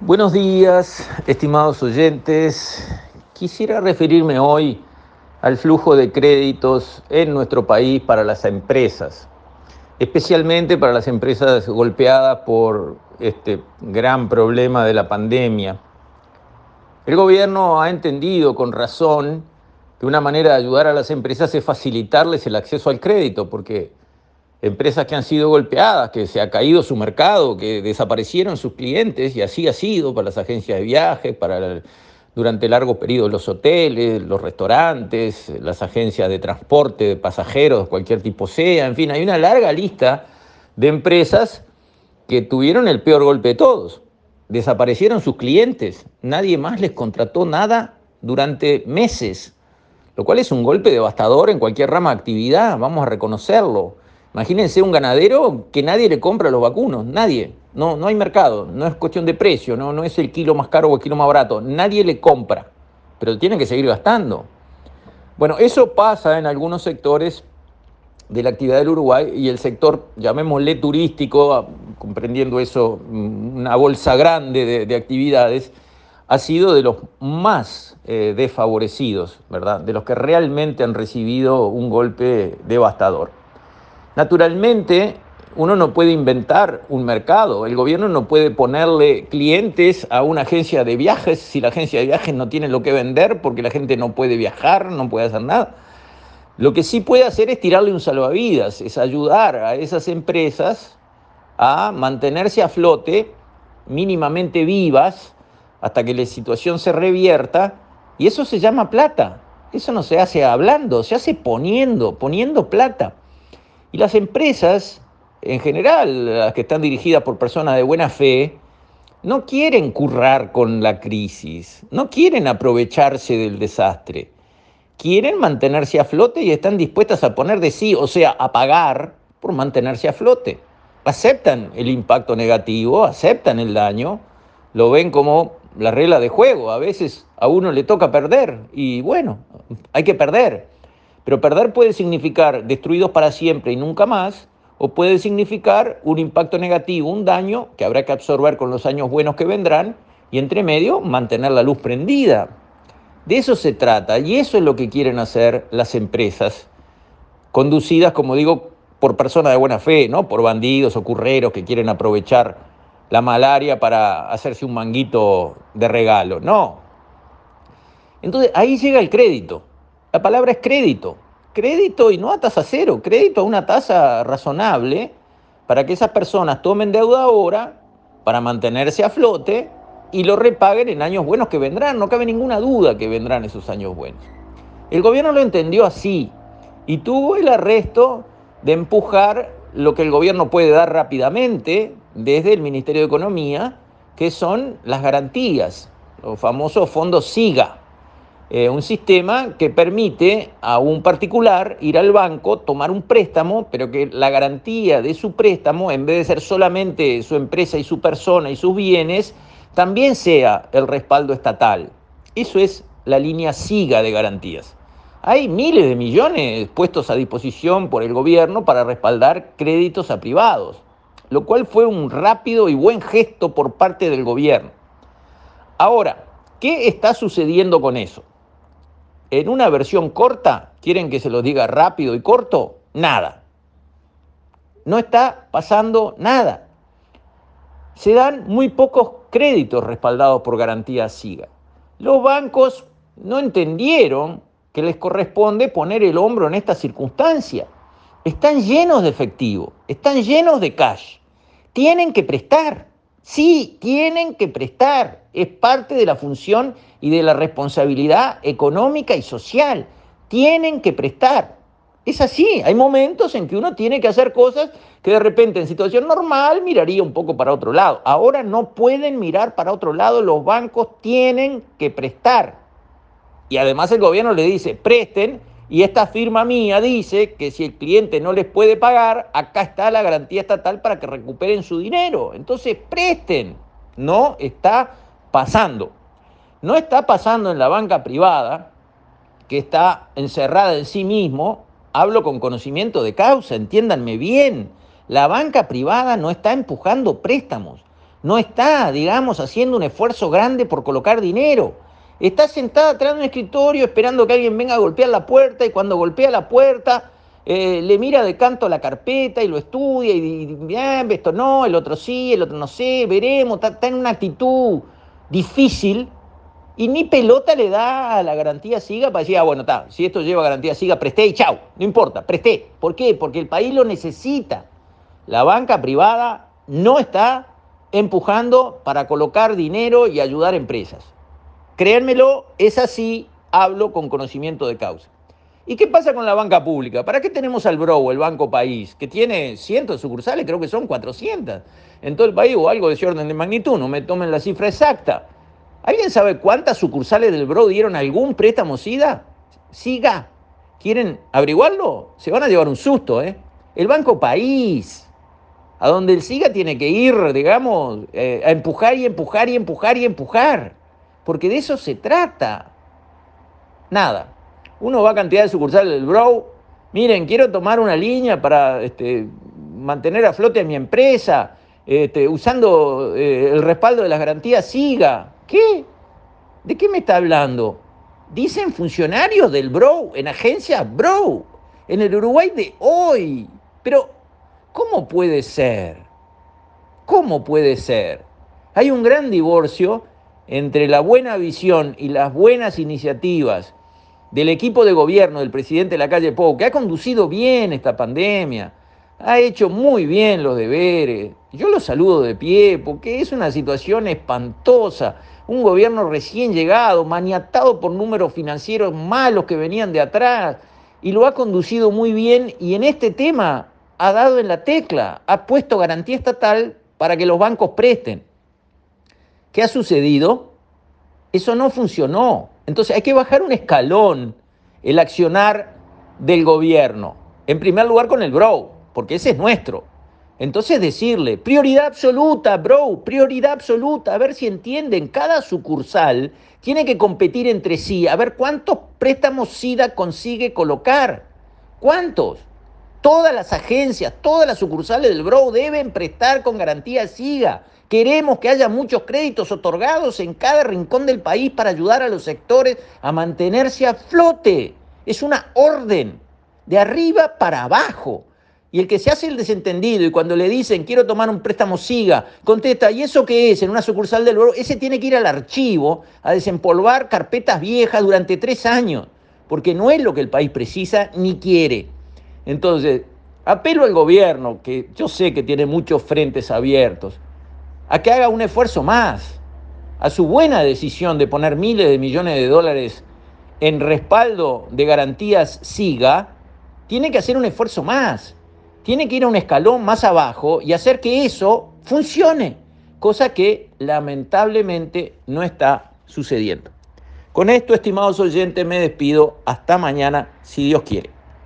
Buenos días, estimados oyentes. Quisiera referirme hoy al flujo de créditos en nuestro país para las empresas, especialmente para las empresas golpeadas por este gran problema de la pandemia. El gobierno ha entendido con razón que una manera de ayudar a las empresas es facilitarles el acceso al crédito, porque empresas que han sido golpeadas, que se ha caído su mercado, que desaparecieron sus clientes, y así ha sido para las agencias de viajes, para durante largo periodo los hoteles, los restaurantes, las agencias de transporte de pasajeros, cualquier tipo sea, en fin, hay una larga lista de empresas que tuvieron el peor golpe de todos. Desaparecieron sus clientes, nadie más les contrató nada durante meses lo cual es un golpe devastador en cualquier rama de actividad, vamos a reconocerlo. Imagínense un ganadero que nadie le compra los vacunos, nadie. No, no hay mercado, no es cuestión de precio, no, no es el kilo más caro o el kilo más barato, nadie le compra, pero tiene que seguir gastando. Bueno, eso pasa en algunos sectores de la actividad del Uruguay y el sector, llamémosle turístico, comprendiendo eso, una bolsa grande de, de actividades, ha sido de los más eh, desfavorecidos, ¿verdad? De los que realmente han recibido un golpe devastador. Naturalmente, uno no puede inventar un mercado, el gobierno no puede ponerle clientes a una agencia de viajes si la agencia de viajes no tiene lo que vender porque la gente no puede viajar, no puede hacer nada. Lo que sí puede hacer es tirarle un salvavidas, es ayudar a esas empresas a mantenerse a flote, mínimamente vivas, hasta que la situación se revierta, y eso se llama plata. Eso no se hace hablando, se hace poniendo, poniendo plata. Y las empresas, en general, las que están dirigidas por personas de buena fe, no quieren currar con la crisis, no quieren aprovecharse del desastre, quieren mantenerse a flote y están dispuestas a poner de sí, o sea, a pagar por mantenerse a flote. Aceptan el impacto negativo, aceptan el daño, lo ven como la regla de juego. A veces a uno le toca perder y bueno, hay que perder. Pero perder puede significar destruidos para siempre y nunca más, o puede significar un impacto negativo, un daño que habrá que absorber con los años buenos que vendrán y entre medio mantener la luz prendida. De eso se trata y eso es lo que quieren hacer las empresas, conducidas, como digo, por personas de buena fe, no por bandidos o curreros que quieren aprovechar la malaria para hacerse un manguito de regalo. No. Entonces ahí llega el crédito. La palabra es crédito. Crédito y no a tasa cero, crédito a una tasa razonable para que esas personas tomen deuda ahora para mantenerse a flote y lo repaguen en años buenos que vendrán. No cabe ninguna duda que vendrán esos años buenos. El gobierno lo entendió así y tuvo el arresto de empujar lo que el gobierno puede dar rápidamente desde el Ministerio de Economía, que son las garantías, los famosos fondos SIGA, eh, un sistema que permite a un particular ir al banco, tomar un préstamo, pero que la garantía de su préstamo, en vez de ser solamente su empresa y su persona y sus bienes, también sea el respaldo estatal. Eso es la línea SIGA de garantías. Hay miles de millones puestos a disposición por el gobierno para respaldar créditos a privados, lo cual fue un rápido y buen gesto por parte del gobierno. Ahora, ¿qué está sucediendo con eso? En una versión corta, ¿quieren que se lo diga rápido y corto? Nada. No está pasando nada. Se dan muy pocos créditos respaldados por garantía SIGA. Los bancos no entendieron que les corresponde poner el hombro en esta circunstancia. Están llenos de efectivo, están llenos de cash. Tienen que prestar. Sí, tienen que prestar. Es parte de la función y de la responsabilidad económica y social. Tienen que prestar. Es así, hay momentos en que uno tiene que hacer cosas que de repente en situación normal miraría un poco para otro lado. Ahora no pueden mirar para otro lado, los bancos tienen que prestar. Y además el gobierno le dice, presten, y esta firma mía dice que si el cliente no les puede pagar, acá está la garantía estatal para que recuperen su dinero. Entonces, presten. No está pasando. No está pasando en la banca privada, que está encerrada en sí mismo. Hablo con conocimiento de causa, entiéndanme bien. La banca privada no está empujando préstamos. no está, digamos, haciendo un esfuerzo grande por colocar dinero. Está sentada atrás de un escritorio esperando que alguien venga a golpear la puerta y cuando golpea la puerta eh, le mira de canto la carpeta y lo estudia y, ah, esto no, el otro sí, el otro no sé, veremos, está, en una actitud difícil y ni pelota le da a la garantía SIGA para decir, ah, bueno, está, si esto lleva garantía SIGA, presté y chau, no importa, presté. ¿Por qué? Porque el país lo necesita. La banca privada no está empujando para colocar dinero y ayudar empresas. Créanmelo, es así, hablo con conocimiento de causa. ¿Y qué pasa con la banca pública? ¿Para qué tenemos al BRO, el Banco País, que tiene cientos de sucursales, creo que son 400 en todo el país o algo de ese orden de magnitud, no me tomen la cifra exacta? ¿Alguien sabe cuántas sucursales del BRO dieron algún préstamo SIDA? Siga. ¿Quieren averiguarlo? Se van a llevar un susto, ¿eh? El Banco País, a donde el SIGA tiene que ir, digamos, eh, a empujar y empujar y empujar y empujar porque de eso se trata. Nada. Uno va a cantidad de sucursales del Bro. Miren, quiero tomar una línea para este, mantener a flote a mi empresa, este, usando eh, el respaldo de las garantías SIGA. ¿Qué? ¿De qué me está hablando? Dicen funcionarios del Bro, en agencias Bro, en el Uruguay de hoy. Pero, ¿cómo puede ser? ¿Cómo puede ser? Hay un gran divorcio entre la buena visión y las buenas iniciativas del equipo de gobierno del presidente de la calle Pou, que ha conducido bien esta pandemia, ha hecho muy bien los deberes. Yo lo saludo de pie porque es una situación espantosa. Un gobierno recién llegado, maniatado por números financieros malos que venían de atrás, y lo ha conducido muy bien y en este tema ha dado en la tecla, ha puesto garantía estatal para que los bancos presten. ¿Qué ha sucedido? Eso no funcionó. Entonces hay que bajar un escalón el accionar del gobierno. En primer lugar con el bro, porque ese es nuestro. Entonces decirle, prioridad absoluta, bro, prioridad absoluta, a ver si entienden, cada sucursal tiene que competir entre sí, a ver cuántos préstamos SIDA consigue colocar. ¿Cuántos? Todas las agencias, todas las sucursales del Bro deben prestar con garantía SIGA. Queremos que haya muchos créditos otorgados en cada rincón del país para ayudar a los sectores a mantenerse a flote. Es una orden de arriba para abajo. Y el que se hace el desentendido y cuando le dicen quiero tomar un préstamo SIGA, contesta, ¿y eso qué es? En una sucursal del Bro, ese tiene que ir al archivo a desempolvar carpetas viejas durante tres años, porque no es lo que el país precisa ni quiere. Entonces, apelo al gobierno, que yo sé que tiene muchos frentes abiertos, a que haga un esfuerzo más, a su buena decisión de poner miles de millones de dólares en respaldo de garantías SIGA, tiene que hacer un esfuerzo más, tiene que ir a un escalón más abajo y hacer que eso funcione, cosa que lamentablemente no está sucediendo. Con esto, estimados oyentes, me despido. Hasta mañana, si Dios quiere.